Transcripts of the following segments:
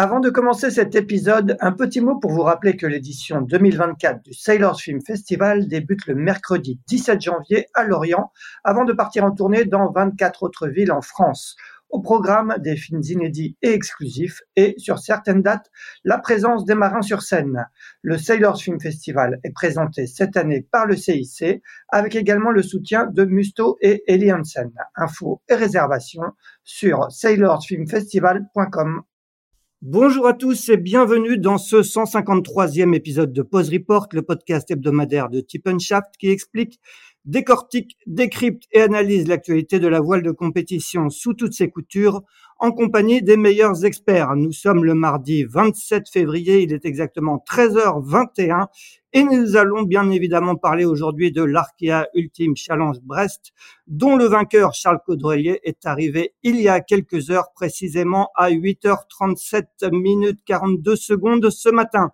Avant de commencer cet épisode, un petit mot pour vous rappeler que l'édition 2024 du Sailors Film Festival débute le mercredi 17 janvier à Lorient avant de partir en tournée dans 24 autres villes en France. Au programme des films inédits et exclusifs et sur certaines dates, la présence des marins sur scène. Le Sailors Film Festival est présenté cette année par le CIC avec également le soutien de Musto et Eli Hansen. Infos et réservations sur sailorsfilmfestival.com. Bonjour à tous et bienvenue dans ce 153e épisode de Pause Report, le podcast hebdomadaire de Shaft qui explique, décortique, décrypte et analyse l'actualité de la voile de compétition sous toutes ses coutures en compagnie des meilleurs experts. Nous sommes le mardi 27 février, il est exactement 13h21 et nous allons bien évidemment parler aujourd'hui de l'Arkea Ultime Challenge Brest, dont le vainqueur Charles Caudrelier est arrivé il y a quelques heures, précisément à 8h37 minutes 42 secondes ce matin.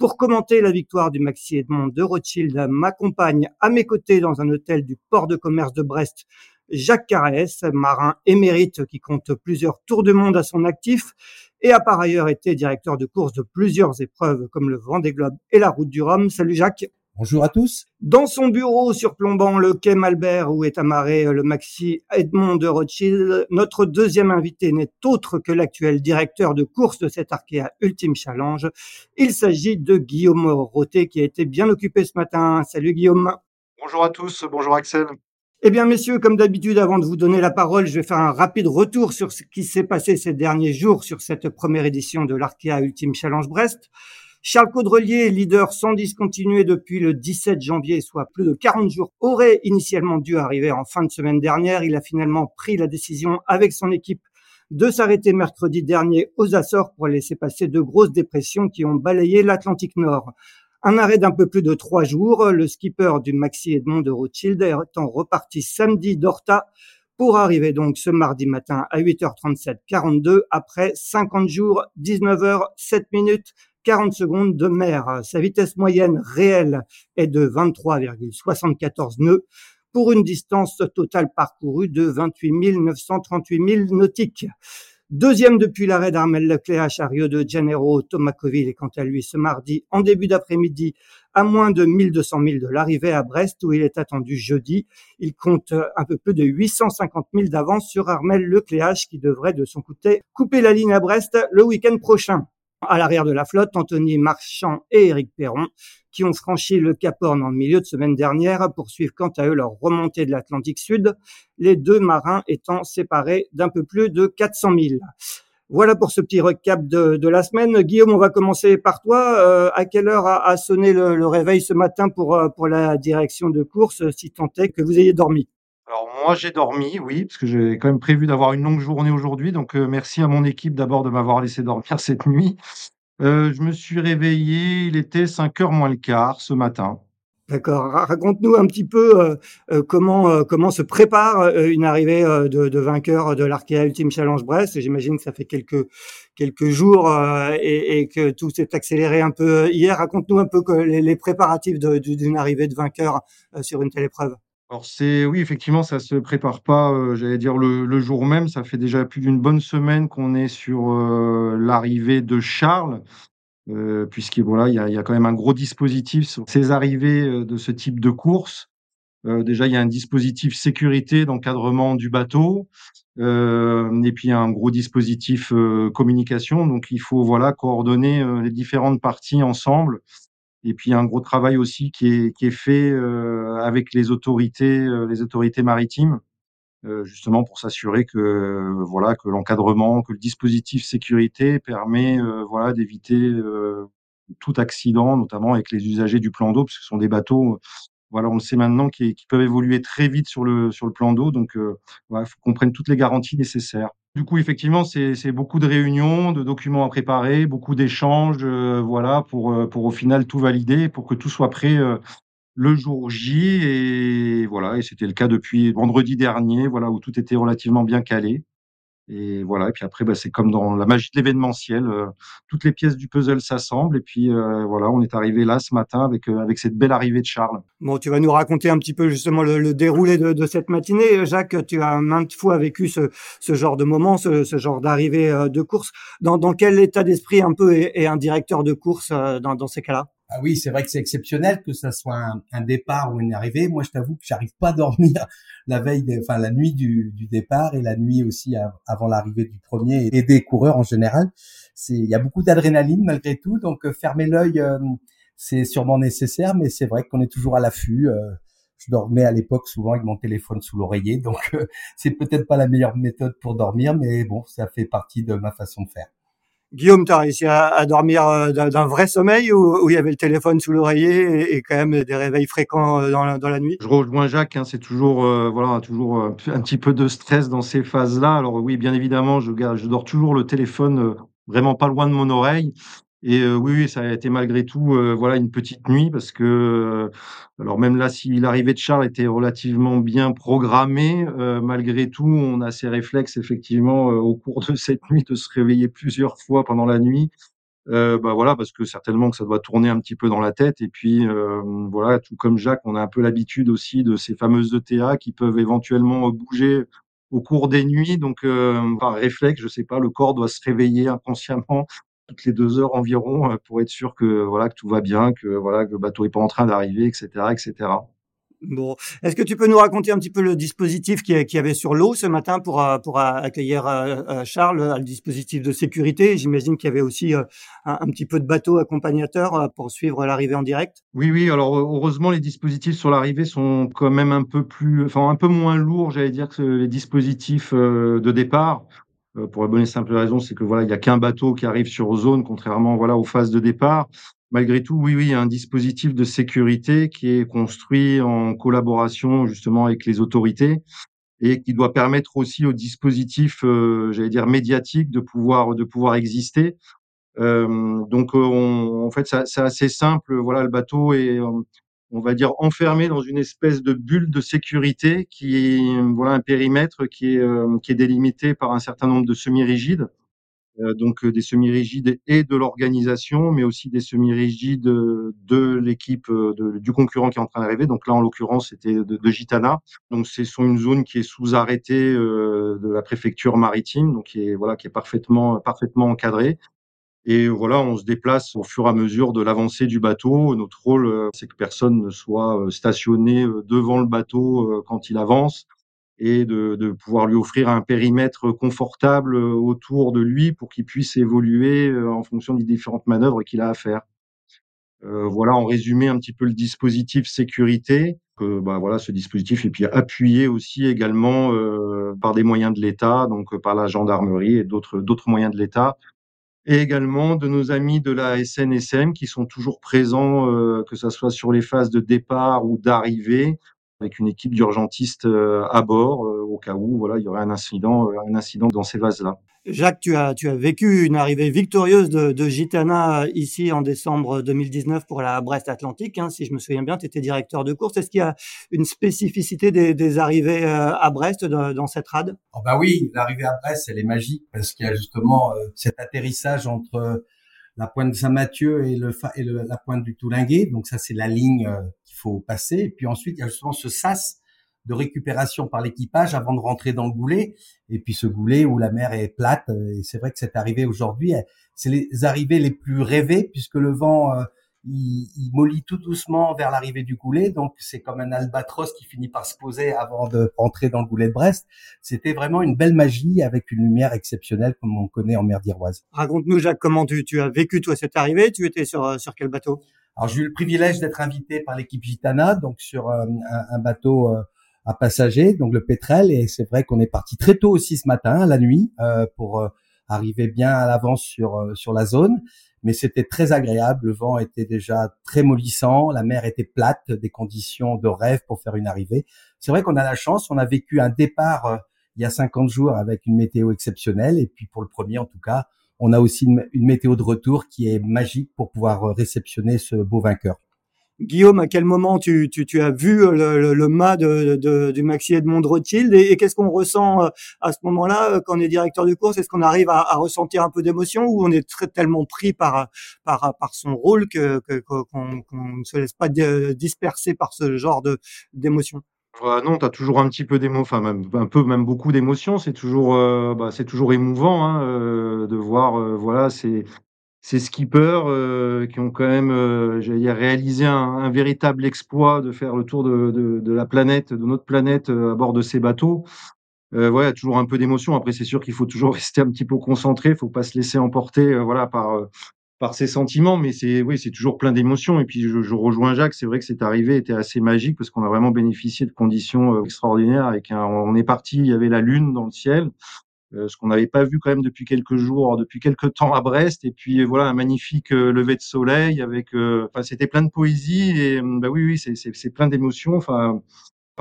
Pour commenter la victoire du Maxi Edmond de Rothschild, m'accompagne à mes côtés dans un hôtel du port de commerce de Brest Jacques Carès, marin émérite qui compte plusieurs tours de monde à son actif et a par ailleurs été directeur de course de plusieurs épreuves comme le Vendée Globe et la Route du Rhum. Salut Jacques. Bonjour à tous. Dans son bureau surplombant le quai Malbert où est amarré le maxi Edmond de Rothschild, notre deuxième invité n'est autre que l'actuel directeur de course de cet Arkea Ultime Challenge. Il s'agit de Guillaume Roté qui a été bien occupé ce matin. Salut Guillaume. Bonjour à tous, bonjour Axel. Eh bien, messieurs, comme d'habitude, avant de vous donner la parole, je vais faire un rapide retour sur ce qui s'est passé ces derniers jours sur cette première édition de l'Arkea Ultime Challenge Brest. Charles Caudrelier, leader sans discontinuer depuis le 17 janvier, soit plus de 40 jours, aurait initialement dû arriver en fin de semaine dernière. Il a finalement pris la décision avec son équipe de s'arrêter mercredi dernier aux Açores pour laisser passer de grosses dépressions qui ont balayé l'Atlantique Nord. Un arrêt d'un peu plus de trois jours, le skipper du Maxi Edmond de Rothschild étant reparti samedi d'Horta pour arriver donc ce mardi matin à 8h37 42 après 50 jours, 19 h 7 minutes 40 secondes de mer. Sa vitesse moyenne réelle est de 23,74 nœuds pour une distance totale parcourue de 28 938 000 nautiques. Deuxième depuis l'arrêt d'Armel Leclerc à Rio de Janeiro, Thomas Coville est quant à lui ce mardi en début d'après-midi à moins de 1200 000 de l'arrivée à Brest où il est attendu jeudi. Il compte un peu plus de 850 000 d'avance sur Armel Leclerc qui devrait de son côté couper la ligne à Brest le week-end prochain. À l'arrière de la flotte, Anthony Marchand et Éric Perron, qui ont franchi le Cap Horn en milieu de semaine dernière, poursuivent quant à eux leur remontée de l'Atlantique Sud, les deux marins étant séparés d'un peu plus de 400 000. Voilà pour ce petit recap de, la semaine. Guillaume, on va commencer par toi. Euh, à quelle heure a, sonné le, réveil ce matin euh, pour la direction de course, si tant est que vous ayez dormi? Alors moi j'ai dormi, oui, parce que j'ai quand même prévu d'avoir une longue journée aujourd'hui. Donc euh, merci à mon équipe d'abord de m'avoir laissé dormir cette nuit. Euh, je me suis réveillé, il était 5 heures moins le quart ce matin. D'accord. Raconte-nous un petit peu euh, comment comment se prépare une arrivée de, vainqueur de l'Arkea Ultime Challenge Brest. J'imagine que ça fait quelques quelques jours et, que tout s'est accéléré un peu hier. Raconte-nous un peu les préparatifs d'une arrivée de vainqueur sur une telle épreuve. Alors c'est oui, effectivement, ça se prépare pas, euh, j'allais dire le jour même. Ça fait déjà plus d'une bonne semaine qu'on est sur, euh, l'arrivée de Charles, euh, puisqu'il voilà, il y a y a quand même un gros dispositif sur ces arrivées, de ce type de course. déjà, il y a un dispositif sécurité d'encadrement du bateau, et puis un gros dispositif, communication. Donc il faut, voilà, coordonner, les différentes parties ensemble et puis, il y a un gros travail aussi qui est, qui est fait euh, avec les autorités, euh, les autorités maritimes, euh, justement pour s'assurer que voilà que l'encadrement, que le dispositif sécurité permet voilà d'éviter tout accident, notamment avec les usagers du plan d'eau, parce que ce sont des bateaux, voilà, on le sait maintenant, qui, qui peuvent évoluer très vite sur le sur le plan d'eau. Donc, il faut qu'on prenne toutes les garanties nécessaires. Du coup, effectivement, c'est beaucoup de réunions, de documents à préparer, beaucoup d'échanges, heu, voilà, pour, heu, pour au final tout valider, pour que tout soit prêt, heu, le jour J et voilà et c'était le cas depuis vendredi dernier, voilà, où tout était relativement bien calé. Et voilà et puis après, bah, c'est comme dans la magie de l'événementiel, heu, toutes les pièces du puzzle s'assemblent et puis, heu, voilà, on est arrivé là ce matin avec, heu, avec cette belle arrivée de Charles. Bon, tu vas nous raconter un petit peu justement le, le déroulé de, de, cette matinée. Jacques, tu as maintes fois vécu ce, ce genre de moment, ce, ce genre d'arrivée euh, de course. Dans, dans quel état d'esprit un peu est, est, un directeur de course euh, dans, dans ces cas-là? Ah oui, c'est vrai que c'est exceptionnel que ça soit un, départ ou une arrivée. Moi, je t'avoue que j'arrive pas à dormir la veille, des, enfin la nuit du, du, départ et la nuit aussi avant l'arrivée du premier et des coureurs en général. C'est, il y a beaucoup d'adrénaline malgré tout, donc euh, fermer l'œil, euh, c'est sûrement nécessaire, mais c'est vrai qu'on est toujours à l'affût. Euh, je dormais à l'époque souvent avec mon téléphone sous l'oreiller, donc c'est peut-être pas la meilleure méthode pour dormir, mais bon, ça fait partie de ma façon de faire. Guillaume, tu as réussi à, dormir euh, d'un vrai sommeil où, il y avait le téléphone sous l'oreiller et, quand même des réveils fréquents euh, dans la, nuit? Je rejoins Jacques, hein, c'est toujours, euh, voilà, toujours un petit peu de stress dans ces phases-là. Alors oui, bien évidemment, je, je dors toujours le téléphone vraiment pas loin de mon oreille. Et oui, oui, ça a été malgré tout, voilà, une petite nuit parce que, alors même là, si l'arrivée de Charles était relativement bien programmée, malgré tout, on a ces réflexes effectivement, au cours de cette nuit de se réveiller plusieurs fois pendant la nuit. bah, voilà, parce que certainement que ça doit tourner un petit peu dans la tête et puis, voilà, tout comme Jacques, on a un peu l'habitude aussi de ces fameuses ETA qui peuvent éventuellement, bouger au cours des nuits donc, par réflexe, je sais pas, le corps doit se réveiller inconsciemment toutes les deux heures environ euh, pour être sûr que voilà que tout va bien, que voilà que le bateau est pas en train d'arriver, etc., etc. Bon, est-ce que tu peux nous raconter un petit peu le dispositif qui y avait sur l'eau ce matin pour euh, pour accueillir euh, Charles, le dispositif de sécurité? J'imagine qu'il y avait aussi un, un, petit peu de bateau accompagnateur pour suivre l'arrivée en direct. Oui, oui. Alors heureusement, les dispositifs sur l'arrivée sont quand même un peu plus, enfin un peu moins lourds, j'allais dire, que les dispositifs de départ. Euh, pour la bonne et simple raison, c'est que voilà, il n'y a qu'un bateau qui arrive sur zone, contrairement voilà aux phases de départ. Malgré tout, oui, oui, il y a un dispositif de sécurité qui est construit en collaboration justement avec les autorités et qui doit permettre aussi au dispositif, euh, j'allais dire médiatique, de pouvoir de pouvoir exister. Euh, donc, on, en fait, c'est assez simple. Voilà, le bateau est on va dire enfermé dans une espèce de bulle de sécurité qui est voilà un périmètre qui est euh, qui est délimité par un certain nombre de semi-rigides. Euh, donc euh, des semi-rigides et de l'organisation mais aussi des semi-rigides de l'équipe du concurrent qui est en train d'arriver. Donc là en l'occurrence c'était de, de, Gitana. Donc c'est sur une zone qui est sous arrêté de la préfecture maritime donc qui est voilà qui est parfaitement parfaitement encadrée et voilà, on se déplace au fur et à mesure de l'avancée du bateau. Notre rôle, euh, c'est que personne ne soit euh, stationné euh, devant le bateau quand il avance et de, de pouvoir lui offrir un périmètre confortable autour de lui pour qu'il puisse évoluer en fonction des différentes manœuvres qu'il a à faire. Euh, voilà, en résumé un petit peu le dispositif sécurité. Que, bah, voilà, ce dispositif est puis appuyé aussi également euh, par des moyens de l'État, donc par la gendarmerie et d'autres d'autres moyens de l'État et également de nos amis de la SNSM qui sont toujours présents, euh, que ce soit sur les phases de départ ou d'arrivée, avec une équipe d'urgentistes euh, à bord, euh, au cas où voilà, il y aurait un incident, un incident dans ces vases-là. Jacques, tu as, tu as vécu une arrivée victorieuse de, de Gitana ici en décembre 2019 pour la Brest Atlantique. Hein, si je me souviens bien, tu étais directeur de course. Est-ce qu'il y a une spécificité des, des arrivées à Brest dans, cette rade? Oh bah Oui, l'arrivée à Brest, elle est magique parce qu'il y a justement cet atterrissage entre la pointe de Saint-Mathieu et, le, et le, la pointe du Toulinguet. Donc ça, c'est la ligne faut passer. Et puis ensuite, il y a justement ce sas de récupération par l'équipage avant de rentrer dans le goulet. Et puis ce goulet où la mer est plate. Et c'est vrai que cette arrivée aujourd'hui, c'est les arrivées les plus rêvées puisque le vent euh, il, il, mollit tout doucement vers l'arrivée du goulet. Donc c'est comme un albatros qui finit par se poser avant de rentrer dans le goulet de Brest. C'était vraiment une belle magie avec une lumière exceptionnelle comme on connaît en mer d'Iroise. Raconte-nous Jacques comment tu, tu as vécu toi cette arrivée? Tu étais sur sur quel bateau? Alors j'ai eu le privilège d'être invité par l'équipe Gitana, donc sur euh, un, bateau euh, à passagers, donc le pétrel. Et c'est vrai qu'on est parti très tôt aussi ce matin, la nuit, euh, pour arriver bien à l'avance sur sur la zone. Mais c'était très agréable. Le vent était déjà très mollissant, la mer était plate, des conditions de rêve pour faire une arrivée. C'est vrai qu'on a la chance, on a vécu un départ il y a 50 jours avec une météo exceptionnelle. Et puis pour le premier, en tout cas, on a aussi une, météo de retour qui est magique pour pouvoir réceptionner ce beau vainqueur. Guillaume, à quel moment tu, as vu le, le, mât de, du Maxi Edmond Rothschild et, qu'est-ce qu'on ressent euh, à ce moment-là euh, quand on est directeur de course? Est-ce qu'on arrive à, ressentir un peu d'émotion ou on est très, tellement pris par, par, par son rôle que qu'on ne se laisse pas disperser par ce genre de d'émotion? Non, tu as toujours un petit peu d'émotion, enfin même un peu, même beaucoup d'émotions. C'est toujours, euh, bah, c'est toujours émouvant hein, euh, de voir, euh, voilà, ces, ces skippers qui ont quand même, j'allais dire, réalisé un, véritable exploit de faire le tour de, de, de la planète, de notre planète à bord de ces bateaux. Euh, ouais, toujours un peu d'émotion. Après, c'est sûr qu'il faut toujours rester un petit peu concentré, il faut pas se laisser emporter, voilà, par par ses sentiments, mais c'est oui, c'est toujours plein d'émotions. Et puis je, je, rejoins Jacques, c'est vrai que cette arrivée était assez magique parce qu'on a vraiment bénéficié de conditions euh, extraordinaires. Avec un, on est parti, il y avait la lune dans le ciel, euh, ce qu'on n'avait pas vu quand même depuis quelques jours, depuis quelques temps à Brest. Et puis voilà, un magnifique euh, lever de soleil avec, enfin c'était plein de poésie et bah oui, oui, c'est c'est plein d'émotions. Enfin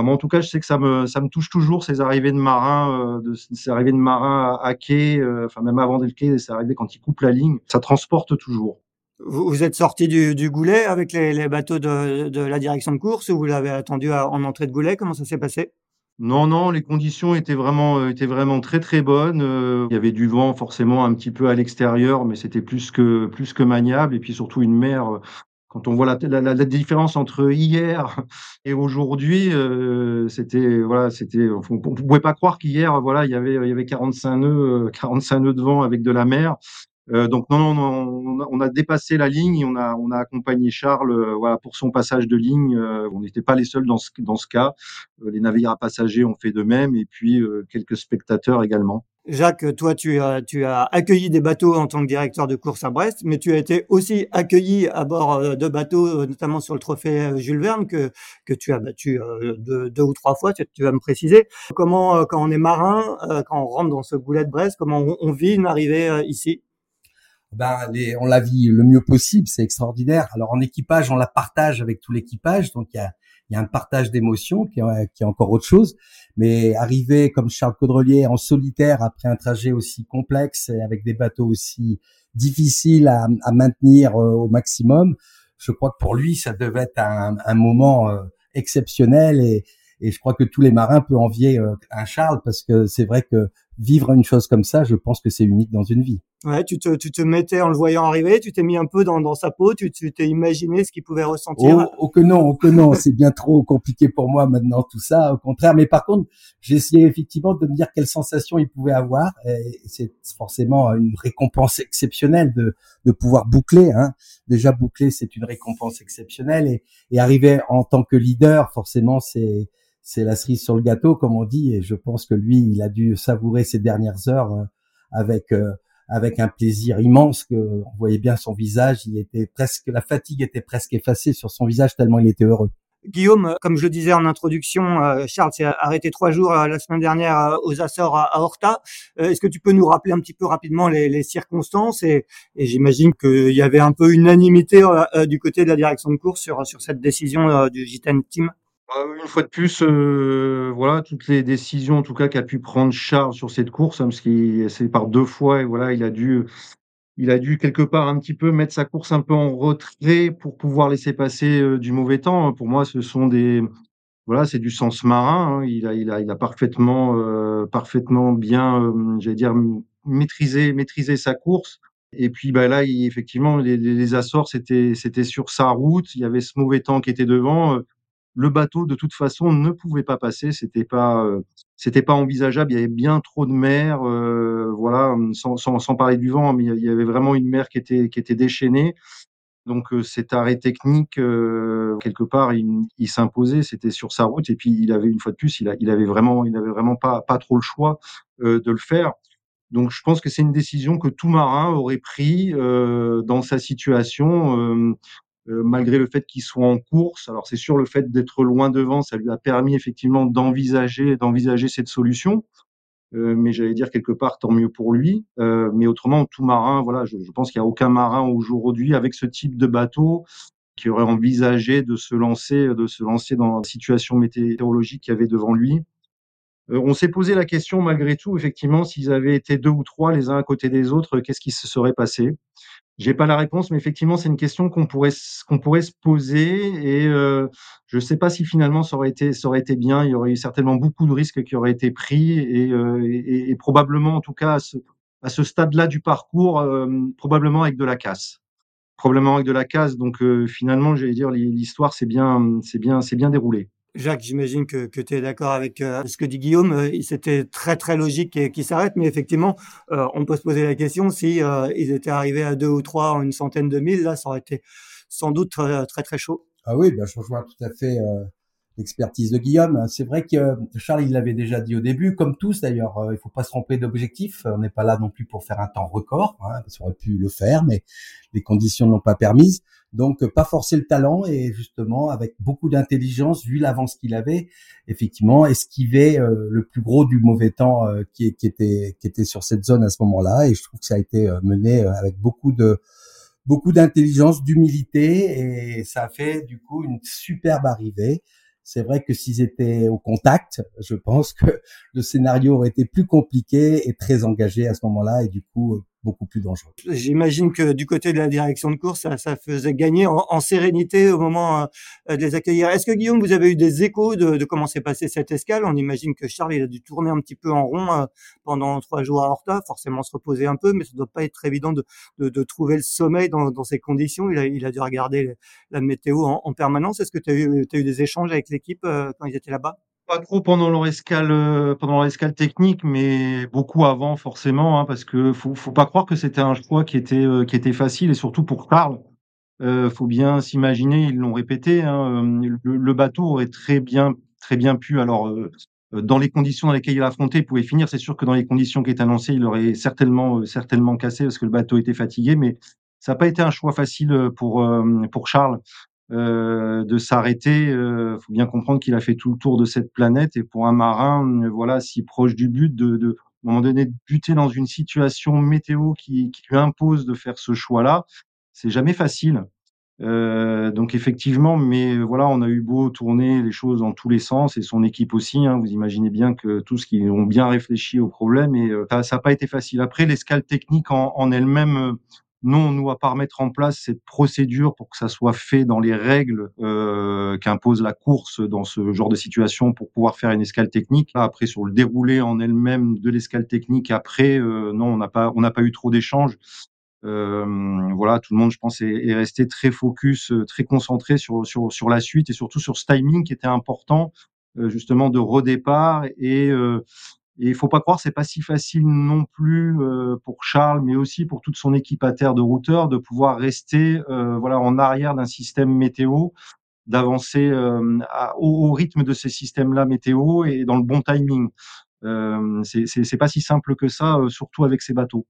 en tout cas, je sais que ça me, ça me touche toujours ces arrivées de marins, euh, de, ces arrivées de marins à, quai, euh, enfin même avant le quai, ces arrivées quand ils coupent la ligne, ça transporte toujours. Vous, êtes sorti du, du, goulet avec les, les bateaux de, de, la direction de course ou vous l'avez attendu en entrée de goulet? Comment ça s'est passé? Non, non, les conditions étaient vraiment, euh, étaient vraiment très très bonnes. il y avait du vent forcément un petit peu à l'extérieur, mais c'était plus que plus que maniable. Et puis surtout une mer quand on voit la, la, la, différence entre hier et aujourd'hui, euh, c'était voilà, c'était on, on, pouvait pas croire qu'hier voilà il y avait il y avait 45 nœuds 45 euh, nœuds de vent avec de la mer. Euh, donc non, non, on, a, on, a, dépassé la ligne on a, on a accompagné Charles euh, voilà, pour son passage de ligne. Euh, on n'était pas les seuls dans ce, dans ce cas. les navires à passagers ont fait de même et puis quelques spectateurs également. Jacques, toi, tu as, accueilli des bateaux en tant que directeur de course à Brest, mais tu as été aussi accueilli à bord de bateaux, notamment sur le trophée Jules Verne, que, que tu as battu deux, deux ou trois fois, tu, vas me préciser. Comment, quand on est marin, quand on rentre dans ce goulet de Brest, comment on, on vit une arrivée ici? Ben les, on la vit le mieux possible, c'est extraordinaire. Alors en équipage, on la partage avec tout l'équipage, donc il y a, y a un partage d'émotions qui, qui est encore autre chose. Mais arriver comme Charles Caudrelier en solitaire après un trajet aussi complexe et avec des bateaux aussi difficiles à, à maintenir euh, au maximum, je crois que pour lui, ça devait être un, un moment euh, exceptionnel et, et je crois que tous les marins peuvent envier euh, un Charles parce que c'est vrai que vivre une chose comme ça, je pense que c'est unique dans une vie. Ouais, tu te, tu te mettais en le voyant arriver, tu t'es mis un peu dans, dans sa peau, tu t'es imaginé ce qu'il pouvait ressentir. Oh, oh que non, oh que non, c'est bien trop compliqué pour moi maintenant tout ça. Au contraire, mais par contre, essayé effectivement de me dire quelle sensation il pouvait avoir. Et c'est forcément une récompense exceptionnelle de, de pouvoir boucler. Hein. Déjà boucler, c'est une récompense exceptionnelle et, et arriver en tant que leader, forcément, c'est c'est la cerise sur le gâteau, comme on dit. Et je pense que lui, il a dû savourer ces dernières heures euh, avec euh, avec un plaisir immense que on voyait bien son visage. Il était presque, la fatigue était presque effacée sur son visage tellement il était heureux. Guillaume, comme je le disais en introduction, euh, Charles s'est arrêté trois jours la semaine dernière aux Açores à, Horta. Est-ce que tu peux nous rappeler un petit peu rapidement les, les circonstances et, et j'imagine qu'il y avait un peu unanimité du côté de la direction de course sur, sur cette décision du Gitan Team? Une fois de plus, euh, voilà, toutes les décisions, en tout cas, qu'a pu prendre Charles sur cette course, hein, parce qu'il c'est par deux fois, et voilà, il a dû, il a dû quelque part un petit peu mettre sa course un peu en retrait pour pouvoir laisser passer euh, du mauvais temps. Pour moi, ce sont des, voilà, c'est du sens marin. Hein. Il a, il a, il a parfaitement, euh, parfaitement bien, j'allais dire, maîtrisé, maîtrisé sa course. Et puis bah là, il, effectivement, les, les Açores, c'était, c'était sur sa route. Il y avait ce mauvais temps qui était devant le bateau de toute façon ne pouvait pas passer, c'était pas euh, c'était pas envisageable, il y avait bien trop de mer, euh, voilà, sans, sans, sans, parler du vent, mais il y avait vraiment une mer qui était qui était déchaînée. Donc euh, cet arrêt technique quelque part il, il s'imposait, c'était sur sa route et puis il avait une fois de plus, il, avait vraiment il avait vraiment pas pas trop le choix de le faire. Donc je pense que c'est une décision que tout marin aurait pris dans sa situation. Euh, malgré le fait qu'il soit en course. Alors c'est sûr, le fait d'être loin devant, ça lui a permis effectivement d'envisager d'envisager cette solution. Euh, mais j'allais dire quelque part tant mieux pour lui. Euh, mais autrement, tout marin, voilà, je, je pense qu'il n'y a aucun marin aujourd'hui avec ce type de bateau qui aurait envisagé de se lancer, de se lancer dans la situation météorologique qu'il y avait devant lui. on s'est posé la question malgré tout, effectivement, s'ils avaient été deux ou trois les uns à côté des autres, qu'est-ce qui se serait passé? J'ai pas la réponse, mais effectivement, c'est une question qu'on pourrait qu'on pourrait se poser. Et euh, je sais pas si finalement ça aurait été ça aurait été bien. Il y aurait eu certainement beaucoup de risques qui auraient été pris et, euh, probablement, en tout cas, à ce, à ce stade-là du parcours, euh, probablement avec de la casse. Probablement avec de la casse. Donc finalement, j'allais dire, l'histoire c'est bien, c'est bien, c'est bien déroulé. Jacques, j'imagine que, que tu es d'accord avec euh, ce que dit Guillaume. Euh, C'était très très logique qu'il s'arrête, mais effectivement, euh, on peut se poser la question si ils étaient arrivés à deux ou trois une centaine de mille, là, ça aurait été sans doute très très, très chaud. Ah oui, ben, je rejoins tout à fait l'expertise de Guillaume. C'est vrai que Charles, il l'avait déjà dit au début, comme tous d'ailleurs, il faut pas se tromper d'objectif. On n'est pas là non plus pour faire un temps record. Hein, ça aurait pu le faire, mais les conditions n'ont pas permis. Donc, pas forcer le talent et justement, avec beaucoup d'intelligence, vu l'avance qu'il avait, effectivement, esquiver euh, le plus gros du mauvais temps euh, qui, qui, était qui était sur cette zone à ce moment-là. Et je trouve que ça a été euh, mené avec beaucoup de beaucoup d'intelligence, d'humilité, et ça a fait du coup une superbe arrivée. C'est vrai que s'ils étaient au contact, je pense que le scénario aurait été plus compliqué et très engagé à ce moment-là, et du coup beaucoup plus dangereux. J'imagine que du côté de la direction de course, ça, ça faisait gagner en, sérénité au moment euh, de les accueillir. Est-ce que Guillaume, vous avez eu des échos de, de comment s'est passée cette escale? On imagine que Charles, il a dû tourner un petit peu en rond euh, pendant trois jours à Horta, forcément se reposer un peu, mais ça doit pas être évident de, de, de trouver le sommeil dans, dans ces conditions. Il a, il a dû regarder la météo en, en permanence. Est-ce que tu as eu des échanges avec l'équipe euh, quand ils étaient là-bas? Pas trop pendant leur escale, euh, pendant leur escale technique, mais beaucoup avant forcément, hein, parce que faut, faut pas croire que c'était un choix qui était euh, qui était facile et surtout pour Karl. Euh, faut bien s'imaginer, ils l'ont répété, hein, euh, le, bateau aurait très bien très bien pu. Alors dans les conditions dans lesquelles il affrontait, il pouvait finir. C'est sûr que dans les conditions qui étaient annoncées, il aurait certainement certainement cassé parce que le bateau était fatigué, mais ça n'a pas été un choix facile pour pour Charles. Euh, de s'arrêter. Il euh, faut bien comprendre qu'il a fait tout le tour de cette planète et pour un marin, euh, voilà, si proche du but, de, de à un moment donné de buter dans une situation météo qui, qui lui impose de faire ce choix-là, c'est jamais facile. Euh, donc effectivement, mais voilà, on a eu beau tourner les choses dans tous les sens et son équipe aussi. Hein, vous imaginez bien que tous qui ont bien réfléchi au problème et ça n'a pas été facile. Après, l'escale technique en, en elle-même non, nous, à part mettre en place cette procédure pour que ça soit fait dans les règles euh, qu'impose la course dans ce genre de situation pour pouvoir faire une escale technique. après, sur le déroulé en elle-même de l'escale technique, après, euh, non, on n'a pas, on n'a pas eu trop d'échanges. Euh, voilà, tout le monde, je pense, est, est, resté très focus, euh, très concentré sur, sur, sur la suite et surtout sur ce timing qui était important, euh, justement, de redépart et euh, et il faut pas croire, c'est pas si facile non plus euh, pour Charles, mais aussi pour toute son équipe à terre de routeurs, de pouvoir rester euh, voilà en arrière d'un système météo, d'avancer euh, au, rythme de ces systèmes-là météo et dans le bon timing. Euh, c'est pas si simple que ça, surtout avec ces bateaux.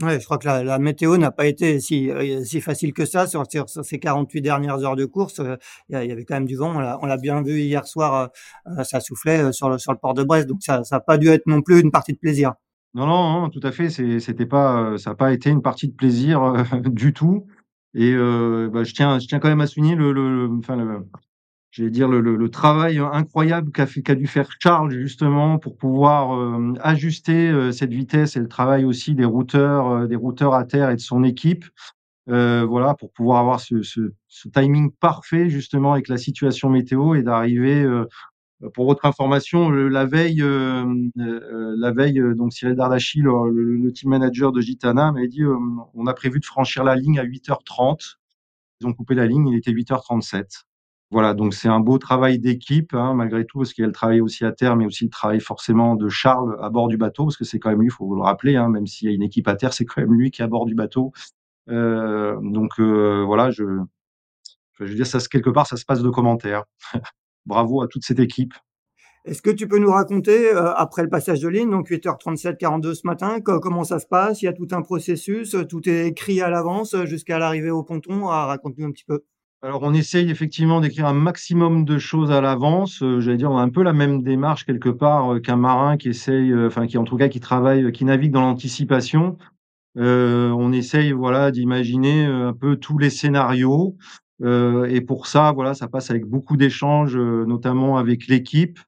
Ouais, je crois que la, la météo n'a pas été si, euh, si facile que ça sur, sur, ces 48 dernières heures de course. Euh, il y, avait quand même du vent. On l'a bien vu hier soir, euh, ça soufflait sur le, sur le port de Brest, donc ça n'a pas dû être non plus une partie de plaisir. Non, non, non tout à fait. C'était pas, ça n'a pas été une partie de plaisir du tout. Et bah, je tiens, je tiens quand même à souligner le, le, enfin le, j'allais dire le, le, le, travail incroyable qu'a dû faire Charles justement pour pouvoir euh, ajuster euh, cette vitesse et le travail aussi des routeurs, euh, des routeurs à terre et de son équipe. voilà, pour pouvoir avoir ce, ce, ce, timing parfait justement avec la situation météo et d'arriver. pour votre information, la veille, la veille, donc Cyril Dardachi, le, team manager de Gitana, m'a dit on a prévu de franchir la ligne à 8h30. Ils ont coupé la ligne, il était 8h37. Voilà, donc c'est un beau travail d'équipe, hein, malgré tout, parce qu'il y a le travail aussi à terre, mais aussi le travail forcément de Charles à bord du bateau, parce que c'est quand même lui, il faut le rappeler, hein, même s'il y a une équipe à terre, c'est quand même lui qui est à bord du bateau. Euh, donc euh, voilà, je, je veux dire, quelque part, ça se passe de commentaires. Bravo à toute cette équipe. Est-ce que tu peux nous raconter, euh, après le passage de ligne, donc 8h37, 42 ce matin, comment ça se passe? Il y a tout un processus, tout est écrit à l'avance jusqu'à l'arrivée au ponton. Ah, raconte-nous un petit peu. Alors, on essaye effectivement d'écrire un maximum de choses à l'avance. Euh, j'allais dire, on a un peu la même démarche quelque part euh, qu'un marin qui essaye, euh, enfin qui en tout cas qui travaille, qui navigue dans l'anticipation. on essaye, voilà, d'imaginer un peu tous les scénarios. et pour ça, voilà, ça passe avec beaucoup d'échanges, notamment avec l'équipe.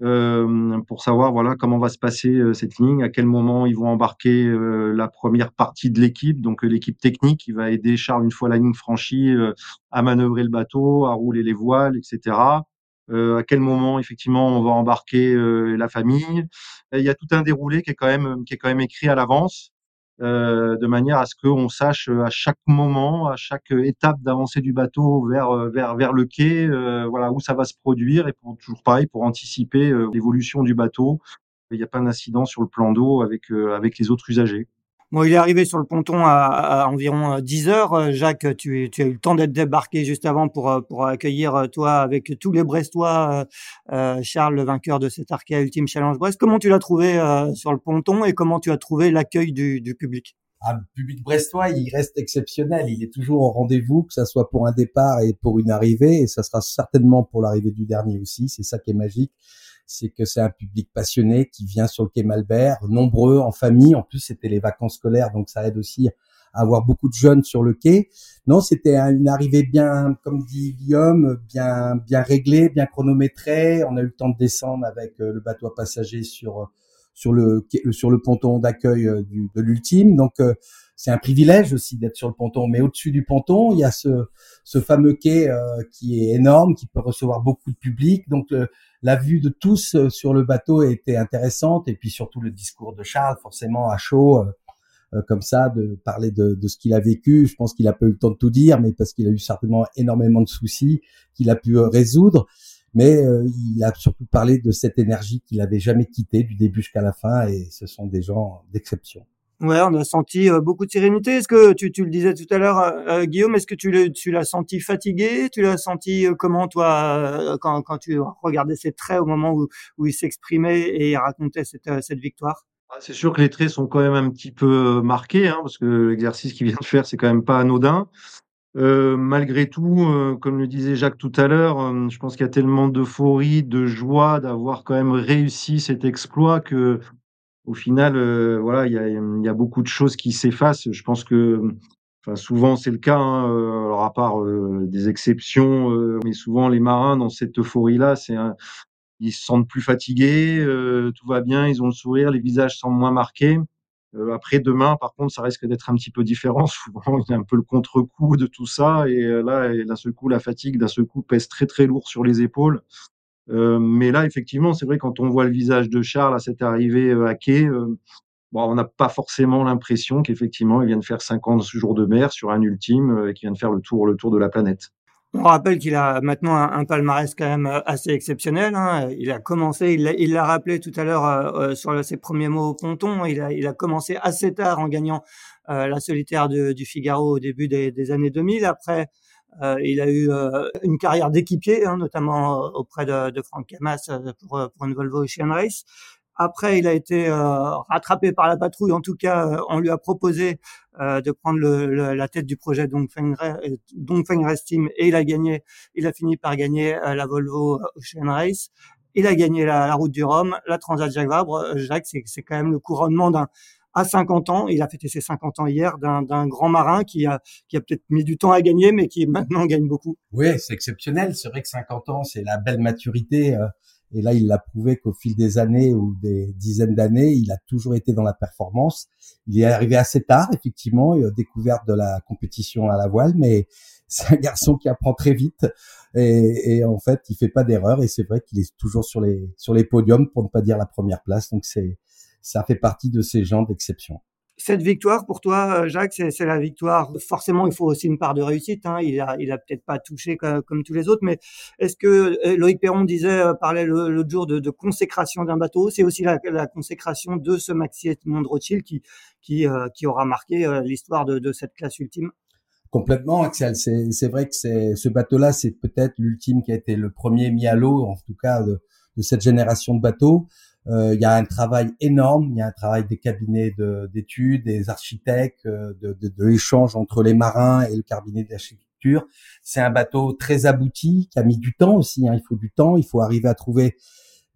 Pour savoir voilà comment va se passer cette ligne, à quel moment ils vont embarquer la première partie de l'équipe, donc l'équipe technique qui va aider Charles une fois la ligne franchie à manœuvrer le bateau, à rouler les voiles, etc. à quel moment effectivement on va embarquer la famille. il y a tout un déroulé qui est quand même qui est quand même écrit à l'avance. Euh, de manière à ce qu'on sache euh, à chaque moment, à chaque étape d'avancée du bateau vers euh, vers vers le quai, voilà où ça va se produire et pour toujours pareil pour anticiper l'évolution du bateau. Il n'y a pas d'incident sur le plan d'eau avec avec les autres usagers. Bon, il est arrivé sur le ponton à, environ 10 euh, heures. Euh, Jacques, tu, tu as eu le temps d'être débarqué juste avant pour, euh, pour accueillir toi avec tous les Brestois, euh, Charles, le vainqueur de cet Arkea Ultime Challenge Brest. Comment tu l'as trouvé sur le ponton et comment tu as trouvé l'accueil du, du public? Ah, le public brestois, il reste exceptionnel. Il est toujours au rendez-vous, que ça soit pour un départ et pour une arrivée, et ça sera certainement pour l'arrivée du dernier aussi. C'est ça qui est magique c'est que c'est un public passionné qui vient sur le quai Malbert, nombreux en famille. En plus, c'était les vacances scolaires, donc ça aide aussi à avoir beaucoup de jeunes sur le quai. Non, c'était une arrivée bien, comme dit Guillaume, bien bien réglée, bien chronométrée. On a eu le temps de descendre avec euh, le bateau à passagers sur sur le sur le ponton d'accueil euh, de l'ultime. Donc euh, c'est un privilège aussi d'être sur le ponton. Mais au-dessus du ponton, il y a ce, ce fameux quai qui est énorme, qui peut recevoir beaucoup de public. Donc la vue de tous euh, sur le bateau était intéressante et puis surtout le discours de Charles, forcément à chaud, euh, euh, comme ça, de parler de, ce qu'il a vécu. Je pense qu'il a pas eu le temps de tout dire, mais parce qu'il a eu certainement énormément de soucis qu'il a pu résoudre. Mais il a surtout parlé de cette énergie qu'il avait jamais quittée du début jusqu'à la fin, et ce sont des gens d'exception. Ouais, on a senti euh, beaucoup de sérénité. Est-ce que tu, le disais tout à l'heure, euh, euh, Guillaume, est-ce que tu, l'as senti fatigué? Tu l'as senti comment toi quand, tu regardais ses traits au moment où, il s'exprimait et il racontait cette, victoire? Ah, C'est sûr que les traits sont quand même un petit peu marqués, hein, parce que l'exercice qu'il vient de faire, c'est quand même pas anodin. Malgré tout, comme le disait Jacques tout à l'heure, je pense qu'il y a tellement d'euphorie, de joie d'avoir quand même réussi cet exploit que au final, euh, voilà, il y a, beaucoup de choses qui s'effacent. Je pense que, enfin, souvent c'est le cas. Hein, euh, alors à part euh, des exceptions, mais souvent les marins dans cette euphorie-là, c'est ils se sentent plus fatigués, tout va bien, ils ont le sourire, les visages semblent moins marqués. après demain, par contre, ça risque d'être un petit peu différent. Souvent, il y a un peu le contre-coup de tout ça, et là, d'un seul coup, la fatigue, d'un seul coup, pèse très très lourd sur les épaules. Euh, mais là, effectivement, c'est vrai quand on voit le visage de Charles à cette arrivée euh, à quai, euh, on n'a pas forcément l'impression qu'effectivement il vient de faire 50 jours de mer sur un ultime et qu'il vient de faire le tour, le tour de la planète. On rappelle qu'il a maintenant un, palmarès quand même assez exceptionnel. Hein. Il a commencé, il l'a rappelé tout à l'heure sur ses premiers mots au ponton, il a, commencé assez tard en gagnant la solitaire du Figaro au début des, des années 2000. Après, il a eu euh, une carrière d'équipier, hein, notamment euh, auprès de, de Franck Camas pour, pour une Volvo Ocean Race. Après, il a été rattrapé par la patrouille. En tout cas, on lui a proposé de prendre le, la tête du projet Dongfeng, Race Team et il a gagné. Il a fini par gagner la Volvo Ocean Race. Il a gagné la, la route du Rhum, la Transat Jacques Vabre. Jacques, c'est quand même le couronnement d'un à 50 ans. Il a fêté ses 50 ans hier d'un grand marin qui a, qui a peut-être mis du temps à gagner, mais qui maintenant gagne beaucoup. Oui, c'est exceptionnel. C'est vrai que 50 ans, c'est la belle maturité. Euh, et là, il l'a prouvé qu'au fil des années ou des dizaines d'années, il a toujours été dans la performance. Il est arrivé assez tard, effectivement, il a découvert de la compétition à la voile, mais c'est un garçon qui apprend très vite et, et en fait, il fait pas d'erreur et c'est vrai qu'il est toujours sur les sur les podiums pour ne pas dire la première place. Donc c'est ça fait partie de ces gens d'exception. Cette victoire pour toi, euh, Jacques, c'est la victoire. Forcément, il faut aussi une part de réussite. Hein. Il a, il a peut-être pas touché comme, tous les autres, mais est-ce que euh, Loïc Perron disait, euh, parlait l'autre jour de, de, consécration d'un bateau C'est aussi la, la, consécration de ce Maxi Edmond Rothschild qui, qui, qui aura marqué l'histoire de, de cette classe ultime. Complètement, Axel. C'est vrai que ce bateau-là, c'est peut-être l'ultime qui a été le premier mis à l'eau, en tout cas de, de cette génération de bateaux. Euh, il y a un travail énorme, il y a un travail des cabinets d'études, des architectes, euh, de, de, de l'échange entre les marins et le cabinet d'architecture. C'est un bateau très abouti qui a mis du temps aussi. Hein. Il faut du temps, il faut arriver à trouver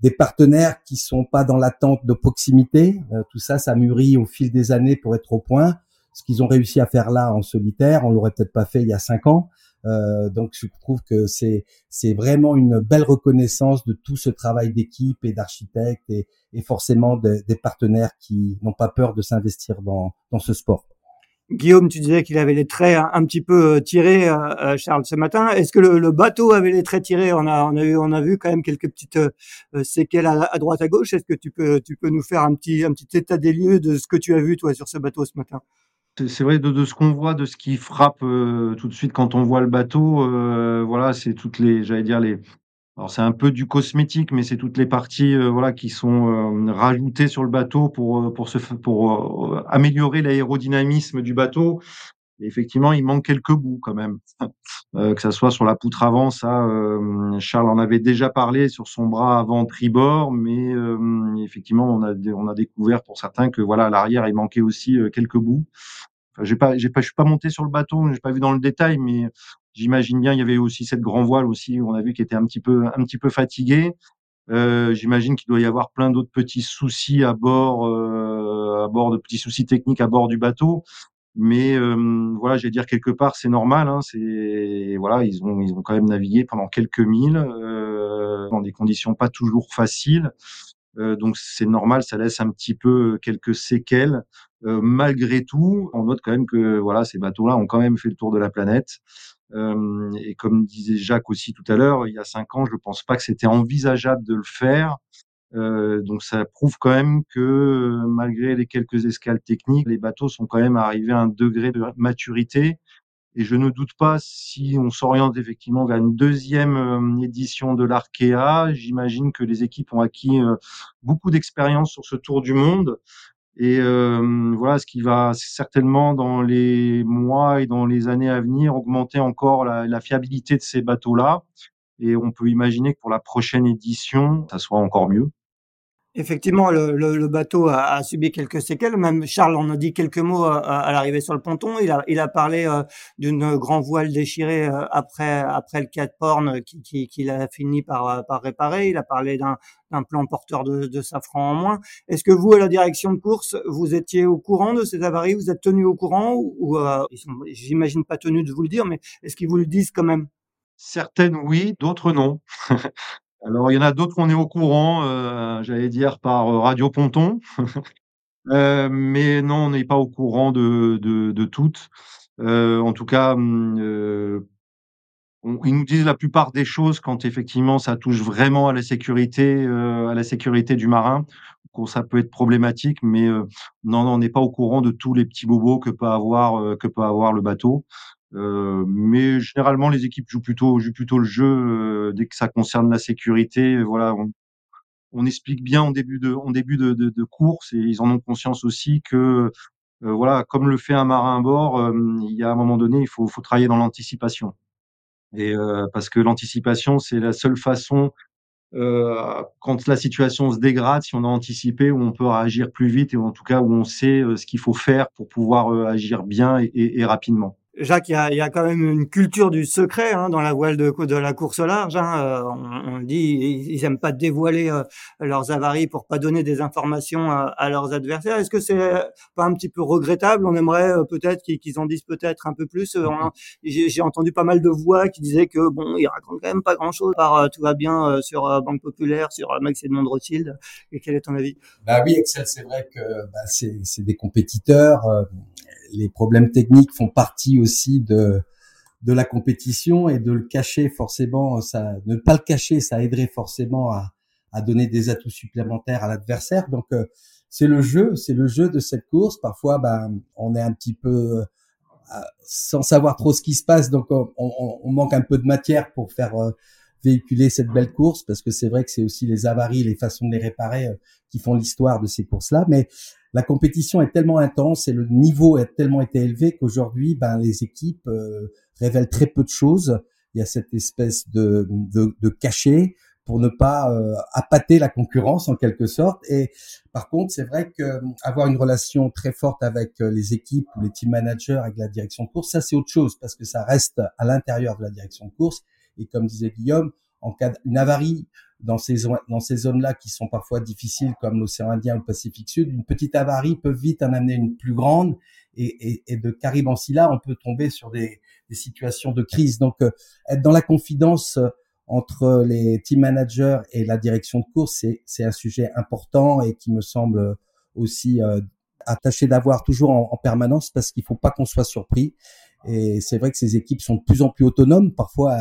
des partenaires qui sont pas dans l'attente de proximité. Euh, tout ça, ça mûrit au fil des années pour être au point. Ce qu'ils ont réussi à faire là en solitaire, on l'aurait peut-être pas fait il y a cinq ans. Euh, donc je trouve que c'est vraiment une belle reconnaissance de tout ce travail d'équipe et d'architectes et, forcément des partenaires qui n'ont pas peur de s'investir dans ce sport. Guillaume, tu disais qu'il avait les traits un, petit peu euh, tirés, euh, euh, Charles, ce matin. Est-ce que le, bateau avait les traits tirés? On a, vu quand même quelques petites séquelles à, droite, à gauche. Est-ce que tu peux, nous faire un petit état des lieux de ce que tu as vu toi sur ce bateau ce matin? C'est vrai de, ce qu'on voit, de ce qui frappe tout de suite quand on voit le bateau. voilà, c'est toutes les, j'allais dire les, alors c'est un peu du cosmétique, mais c'est toutes les parties euh, voilà qui sont euh, rajoutées sur le bateau pour euh, pour se pour améliorer l'aérodynamisme du bateau. Et effectivement, il manque quelques bouts quand même, que ça soit sur la poutre avant, ça Charles en avait déjà parlé sur son bras avant tribord, mais effectivement on a on a découvert pour certains que voilà à l'arrière il manquait aussi quelques bouts. Enfin, j'ai pas j'ai pas je suis pas monté sur le bateau, j'ai pas vu dans le détail, mais J'imagine bien, il y avait aussi cette grand voile aussi, on a vu qu'il était un petit peu, un petit peu fatigué. Euh, J'imagine qu'il doit y avoir plein d'autres petits soucis à bord, euh, à bord de petits soucis techniques à bord du bateau. Mais euh, voilà, je vais dire quelque part, c'est normal. Hein, c'est voilà, ils ont ils ont quand même navigué pendant quelques milles euh, dans des conditions pas toujours faciles. Euh, donc c'est normal, ça laisse un petit peu quelques séquelles. Malgré tout, on note quand même que voilà, ces bateaux-là ont quand même fait le tour de la planète. Et comme disait Jacques aussi tout à l'heure, il y a cinq ans, je ne pense pas que c'était envisageable de le faire. Euh, donc ça prouve quand même que malgré les quelques escales techniques, les bateaux sont quand même arrivés à un degré de maturité. Et je ne doute pas si on s'oriente effectivement vers une deuxième euh, édition de l'Arkea, j'imagine que les équipes ont acquis beaucoup d'expérience sur ce tour du monde. Et euh, voilà, ce qui va certainement dans les mois et dans les années à venir augmenter encore la, la fiabilité de ces bateaux-là. Et on peut imaginer que pour la prochaine édition, ça soit encore mieux. Effectivement, le, le, bateau a, a, subi quelques séquelles. Même Charles en a dit quelques mots à, à l'arrivée sur le ponton. Il a, il a parlé euh, d'une grand voile déchirée euh, après après le Cap Horn qu'il qui, qui a fini par, euh, par réparer. Il a parlé d'un plan porteur de, de safran en moins. Est-ce que vous, à la direction de course, vous étiez au courant de ces avaries? Vous êtes tenu au courant ou, ils sont, j'imagine, pas tenus de vous le dire, mais est-ce qu'ils vous le disent quand même? Certaines oui, d'autres non. Alors, il y en a d'autres, on est au courant, euh, j'allais dire par euh, Radio Ponton. euh, mais non, on n'est pas au courant de, de, toutes. En tout cas, hum, euh, ils nous disent la plupart des choses quand effectivement ça touche vraiment à la sécurité, à la sécurité du marin, quand ça peut être problématique. Mais non, non, on n'est pas au courant de tous les petits bobos que peut avoir que peut avoir le bateau. Euh, mais généralement, les équipes jouent plutôt, jouent plutôt le jeu euh, dès que ça concerne la sécurité. Voilà, on, on, explique bien en début de, en début de, de, de, course et ils en ont conscience aussi que euh, voilà, comme le fait un marin à bord, il y a un moment donné, il faut, faut travailler dans l'anticipation. Et parce que l'anticipation, c'est la seule façon euh, quand la situation se dégrade, si on a anticipé, où on peut réagir plus vite et en tout cas où on sait ce qu'il faut faire pour pouvoir agir bien et, et rapidement. Jacques, il y a, il y a, quand même une culture du secret hein, dans la voile de, de la course large. Hein. Euh, on, on, dit ils aiment pas dévoiler euh, leurs avaries pour pas donner des informations à, à leurs adversaires. Est-ce que c'est pas un petit peu regrettable? On aimerait euh, peut-être qu'ils en disent peut-être un peu plus. J'ai entendu pas mal de voix qui disaient que bon, ils racontent quand même pas grand-chose. Par tout va bien sur Banque Populaire, sur Max Edmond Rothschild. Et quel est ton avis? Bah oui, Excel, c'est vrai que bah, c'est des compétiteurs les problèmes techniques font partie aussi de de la compétition et de le cacher forcément, ça, ne pas le cacher, ça aiderait forcément à, à donner des atouts supplémentaires à l'adversaire. Donc euh, c'est le jeu, c'est le jeu de cette course. Parfois, ben, on est un petit peu euh, sans savoir trop ce qui se passe, donc on, on, manque un peu de matière pour faire euh, véhiculer cette belle course, parce que c'est vrai que c'est aussi les avaries, les façons de les réparer qui font l'histoire de ces courses-là. Mais la compétition est tellement intense et le niveau est tellement été élevé qu'aujourd'hui, ben, les équipes euh, révèlent très peu de choses. Il y a cette espèce de, de, de cachet pour ne pas euh, appâter la concurrence en quelque sorte. Et par contre, c'est vrai que euh, avoir une relation très forte avec euh, les équipes ou les team managers, avec la direction de course, ça c'est autre chose parce que ça reste à l'intérieur de la direction de course. Et comme disait Guillaume, en cas d'une avarie dans ces, dans ces zones-là qui sont parfois difficiles comme l'océan Indien ou le Pacifique Sud, une petite avarie peut vite en amener une plus grande et, et, et de Caribansi là, on peut tomber sur des, des situations de crise. Donc, être dans la confidence entre les team managers et la direction de course, c'est, un sujet important et qui me semble aussi attaché d'avoir toujours en, en, permanence parce qu'il faut pas qu'on soit surpris. Et c'est vrai que ces équipes sont de plus en plus autonomes. Parfois,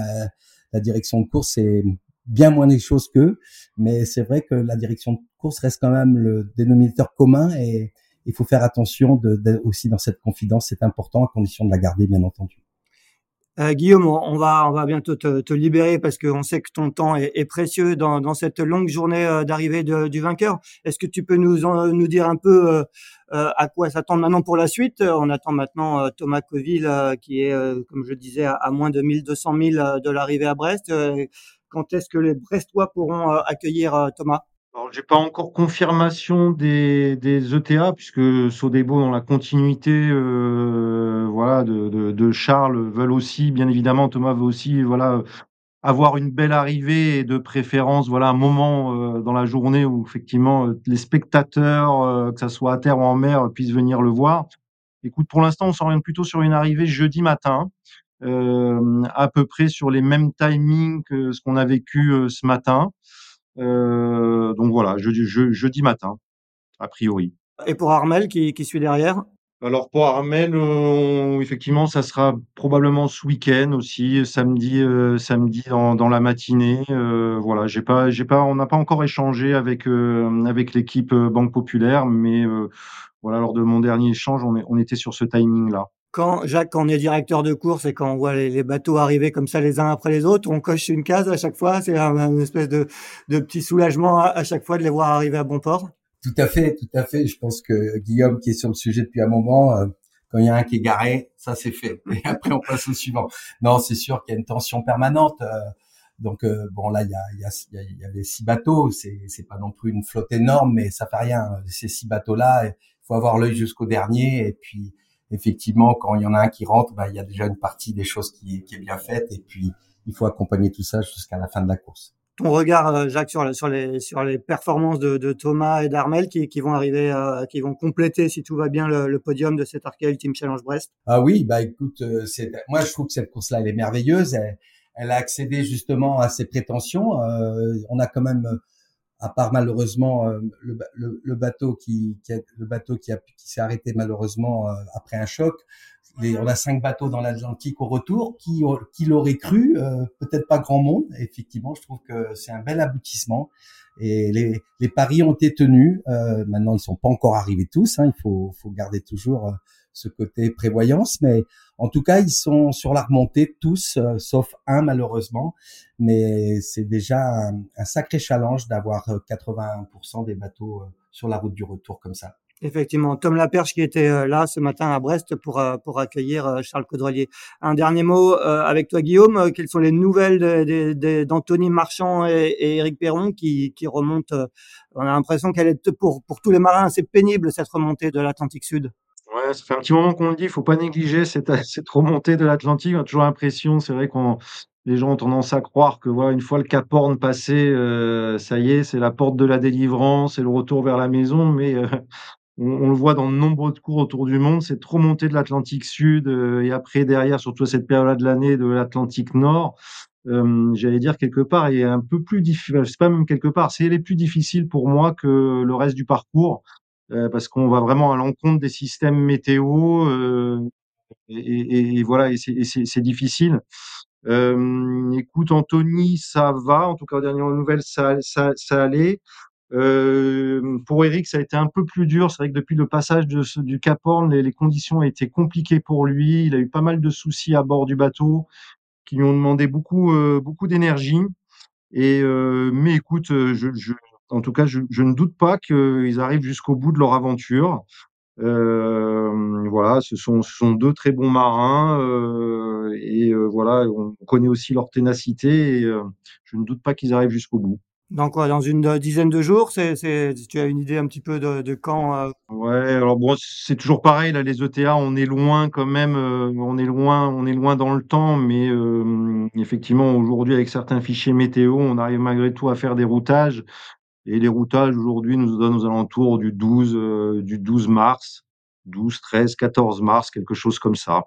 la direction de course, c'est bien moins des choses qu'eux, mais c'est vrai que la direction de course reste quand même le dénominateur commun et il faut faire attention de, aussi dans cette confidence, c'est important à condition de la garder bien entendu. Euh, Guillaume, on va on va bientôt te, te libérer parce qu'on sait que ton temps est, est précieux dans, dans, cette longue journée euh, d'arrivée du vainqueur. Est-ce que tu peux nous nous dire un peu euh, euh, à quoi s'attendre maintenant pour la suite? On attend maintenant Thomas Coville qui est, comme je disais, à, à moins de 1200 000 de l'arrivée à Brest. Quand est-ce que les Brestois pourront euh, accueillir euh, Thomas? Alors, j'ai pas encore confirmation des, des ETA puisque Sodebo dans la continuité, euh, voilà, de, de, de, Charles veulent aussi, bien évidemment, Thomas veut aussi, voilà, avoir une belle arrivée et de préférence, voilà, un moment dans la journée où effectivement les spectateurs, que ça soit à terre ou en mer, puissent venir le voir. Écoute, pour l'instant, on s'oriente plutôt sur une arrivée jeudi matin. Euh, à peu près sur les mêmes timings que ce qu'on a vécu euh, ce matin. Euh, donc voilà, jeudi, jeudi matin, a priori. Et pour Armel qui, qui suit derrière? Alors pour Armel, effectivement, ça sera probablement ce week-end aussi, samedi, samedi dans, dans, la matinée. voilà, j'ai pas, j'ai pas, on n'a pas encore échangé avec avec l'équipe Banque Populaire, mais voilà, lors de mon dernier échange, on, est, on était sur ce timing-là quand Jacques, quand on est directeur de course et quand on voit les, bateaux arriver comme ça les uns après les autres, on coche une case à chaque fois. C'est un, espèce de, petit soulagement à, chaque fois de les voir arriver à bon port. Tout à fait, tout à fait. Je pense que Guillaume, qui est sur le sujet depuis un moment, euh, quand il y a un qui est garé, ça c'est fait. Et après on passe au suivant. Non, c'est sûr qu'il y a une tension permanente. Euh, donc euh, bon là il y a il y a, il y a six bateaux. C'est c'est pas non plus une flotte énorme, mais ça fait rien. Ces six bateaux là, il faut avoir l'œil jusqu'au dernier et puis effectivement, quand il y en a un qui rentre, bah, il y a déjà une partie des choses qui, qui est bien faite et puis il faut accompagner tout ça jusqu'à la fin de la course. Ton regard, euh, Jacques, sur, sur, les, sur les performances de, de Thomas et d'Armel qui, qui, vont arriver, euh, qui vont compléter, si tout va bien, le, le podium de cet Arkea Ultimate Challenge Brest? Ah oui, bah écoute, euh, moi je trouve que cette course-là, elle est merveilleuse. Elle, elle, a accédé justement à ses prétentions. Euh, on a quand même à part malheureusement euh, le, le, le, bateau qui, qui a, le bateau qui, a, qui s'est arrêté malheureusement euh, après un choc. Les, on a cinq bateaux dans l'Atlantique au retour. Qui, qui l'aurait cru euh, Peut-être pas grand monde. Effectivement, je trouve que c'est un bel aboutissement. Et les, les paris ont été tenus. maintenant, ils sont pas encore arrivés tous. Hein, il faut, faut garder toujours ce côté prévoyance, mais en tout cas, ils sont sur la remontée tous, euh, sauf un malheureusement. Mais c'est déjà un, sacré challenge d'avoir 80% euh, des bateaux euh, sur la route du retour comme ça. Effectivement, Tom Laperche qui était là ce matin à Brest pour pour accueillir Charles Caudrelier. Un dernier mot avec toi Guillaume, quelles sont les nouvelles d'Anthony Marchand et, et Eric Perron qui qui remontent On a l'impression qu'elle est pour pour tous les marins, c'est pénible cette remontée de l'Atlantique Sud. Ça fait un petit moment qu'on le dit, il faut pas négliger cette, remontée de l'Atlantique. On a toujours l'impression, c'est vrai qu'on les gens ont tendance à croire que voilà, une fois le Cap Horn passé, euh, ça y est, c'est la porte de la délivrance et le retour vers la maison. Mais euh, on, le voit dans de nombreux cours autour du monde, cette remontée de l'Atlantique Sud euh, et après derrière, surtout à cette période de l'année, de l'Atlantique Nord. J'allais dire quelque part, est un peu plus difficile. C'est pas même quelque part, c'est les plus difficile pour moi que le reste du parcours. Parce qu'on va vraiment à l'encontre des systèmes météo euh, et, et, voilà, et c'est difficile. Écoute, Anthony, ça va. En tout cas, aux dernières nouvelles, ça, ça, ça allait. Euh, pour Eric, ça a été un peu plus dur. C'est vrai que depuis le passage du Cap Horn, les, les, conditions été compliquées pour lui. Il a eu pas mal de soucis à bord du bateau qui lui ont demandé beaucoup, euh, beaucoup d'énergie. Et euh, mais écoute, je, je, en tout cas, je, ne doute pas qu'ils arrivent jusqu'au bout de leur aventure. Euh, voilà, ce sont, deux très bons marins euh, et euh, voilà, on connaît aussi leur ténacité et je ne doute pas qu'ils arrivent jusqu'au bout. Dans quoi? Dans une dizaine de jours? C'est, Tu as une idée un petit peu de, de quand euh... Ouais, alors bon, c'est toujours pareil. Là, les ETA, on est loin quand même. On est loin, on est loin dans le temps, mais effectivement, aujourd'hui, avec certains fichiers météo, on arrive malgré tout à faire des routages. Et les routages aujourd'hui nous donnent aux alentours du 12, euh, du 12 mars, 12, 13, 14 mars, quelque chose comme ça.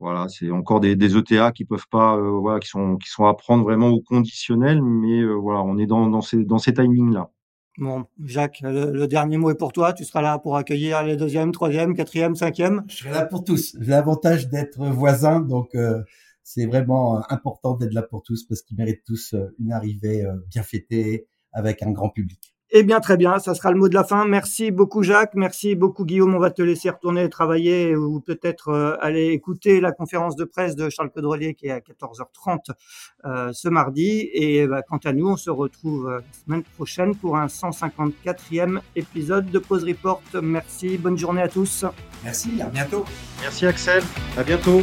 Voilà, c'est encore des, des, ETA qui peuvent pas, voilà, qui sont qui sont à prendre vraiment au conditionnel, mais voilà, on est dans dans ces dans ces timings là. Bon, Jacques, le, dernier mot est pour toi. Tu seras là pour accueillir les deuxième, troisième, quatrième, cinquième. Je serai là pour tous. J'ai l'avantage d'être voisin, donc euh, c'est vraiment euh, important d'être là pour tous parce qu'ils méritent tous euh, une arrivée bien fêtée avec un grand public. Eh bien, très bien, ça sera le mot de la fin. Merci beaucoup, Jacques. Merci beaucoup, Guillaume. On va te laisser retourner travailler ou peut-être euh, aller écouter la conférence de presse de Charles Caudrelier qui est à 14h30 euh, ce mardi. Et bah, quant à nous, on se retrouve euh, la semaine prochaine pour un 154e épisode de Pause Report. Merci, bonne journée à tous. Merci, à bientôt. Merci, Axel. À bientôt.